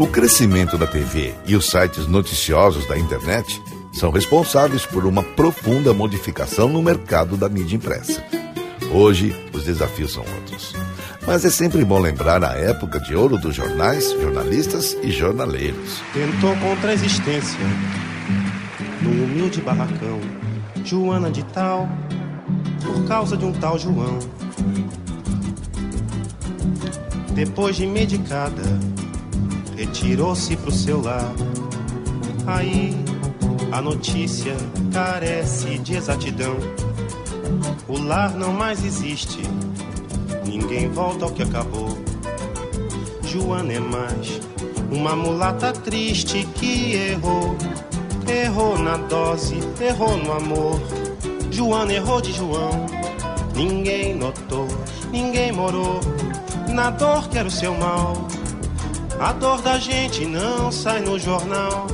O crescimento da TV e os sites noticiosos da internet são responsáveis por uma profunda modificação no mercado da mídia impressa. Hoje, os desafios são outros. Mas é sempre bom lembrar a época de ouro dos jornais, jornalistas e jornaleiros. Tentou contra a existência, num humilde barracão, Joana de tal, por causa de um tal João. Depois de medicada, retirou-se pro seu lar. Aí a notícia carece de exatidão. O lar não mais existe, ninguém volta ao que acabou. Joana é mais uma mulata triste que errou. Errou na dose, errou no amor. Joana errou de João. Ninguém notou, ninguém morou. Na dor que era o seu mal. A dor da gente não sai no jornal.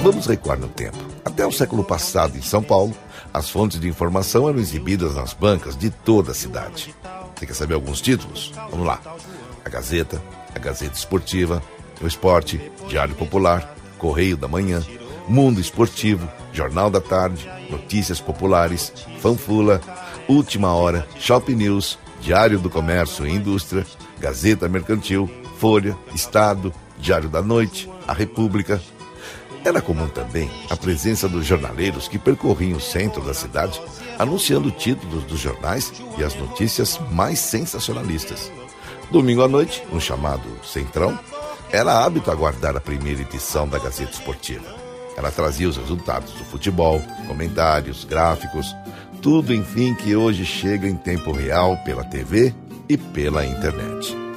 Vamos recuar no tempo. Até o século passado, em São Paulo, as fontes de informação eram exibidas nas bancas de toda a cidade. Você quer saber alguns títulos? Vamos lá. A Gazeta, a Gazeta Esportiva, o Esporte, Diário Popular, Correio da Manhã, Mundo Esportivo, Jornal da Tarde, Notícias Populares, Fanfula, Última Hora, Shopping News, Diário do Comércio e Indústria, Gazeta Mercantil, Folha, Estado, Diário da Noite, A República. Era comum também a presença dos jornaleiros que percorriam o centro da cidade anunciando títulos dos jornais e as notícias mais sensacionalistas. Domingo à noite, no chamado Centrão, era hábito aguardar a primeira edição da Gazeta Esportiva. Ela trazia os resultados do futebol, comentários, gráficos, tudo enfim que hoje chega em tempo real pela TV e pela internet.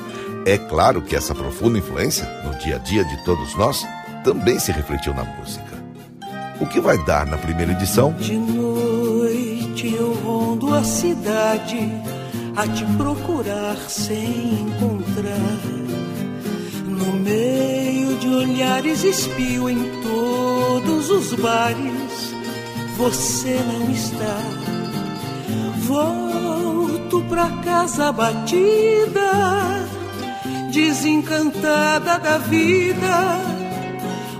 É claro que essa profunda influência no dia a dia de todos nós também se refletiu na música. O que vai dar na primeira edição? De noite eu rondo a cidade a te procurar sem encontrar. No meio de olhares espio em todos os bares, você não está. Volto pra casa batida desencantada da vida,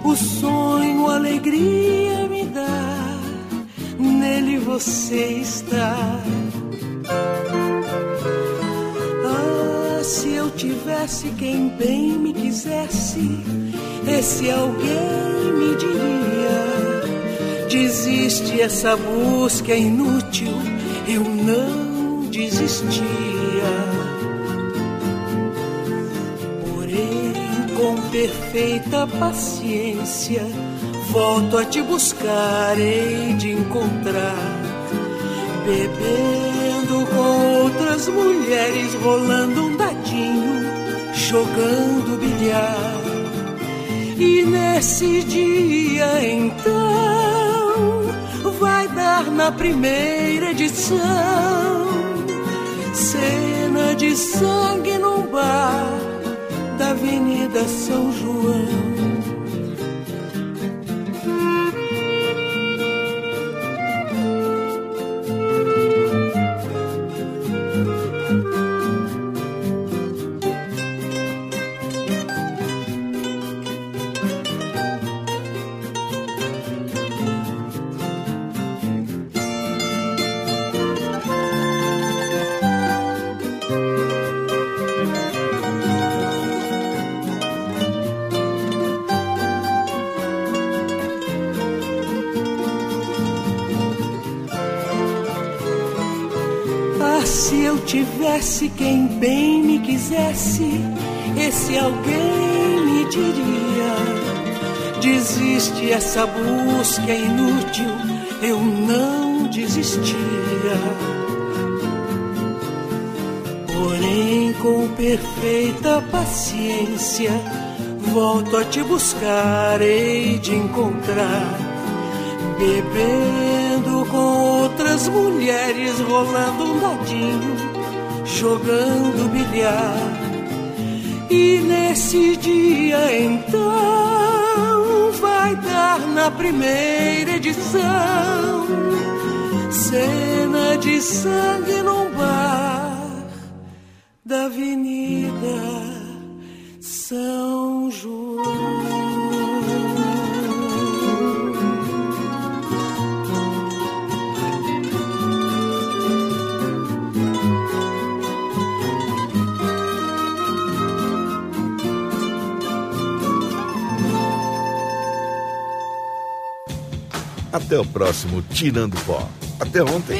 o sonho, alegria me dá, nele você está. Ah, se eu tivesse quem bem me quisesse, esse alguém me diria: desiste essa busca é inútil, eu não desistia. Com perfeita paciência, volto a te buscar, hei de encontrar. Bebendo com outras mulheres, rolando um dadinho, jogando bilhar. E nesse dia então vai dar na primeira edição cena de sangue Avenida São João. Se eu tivesse quem bem me quisesse, esse alguém me diria: desiste, essa busca é inútil, eu não desistia. Porém, com perfeita paciência, volto a te buscar, hei de encontrar, bebendo com outras mulheres, rolando um dadinho, jogando bilhar. E nesse dia então vai dar na primeira edição cena de sangue num bar da Avenida São João. Até o próximo Tirando Pó. Até ontem.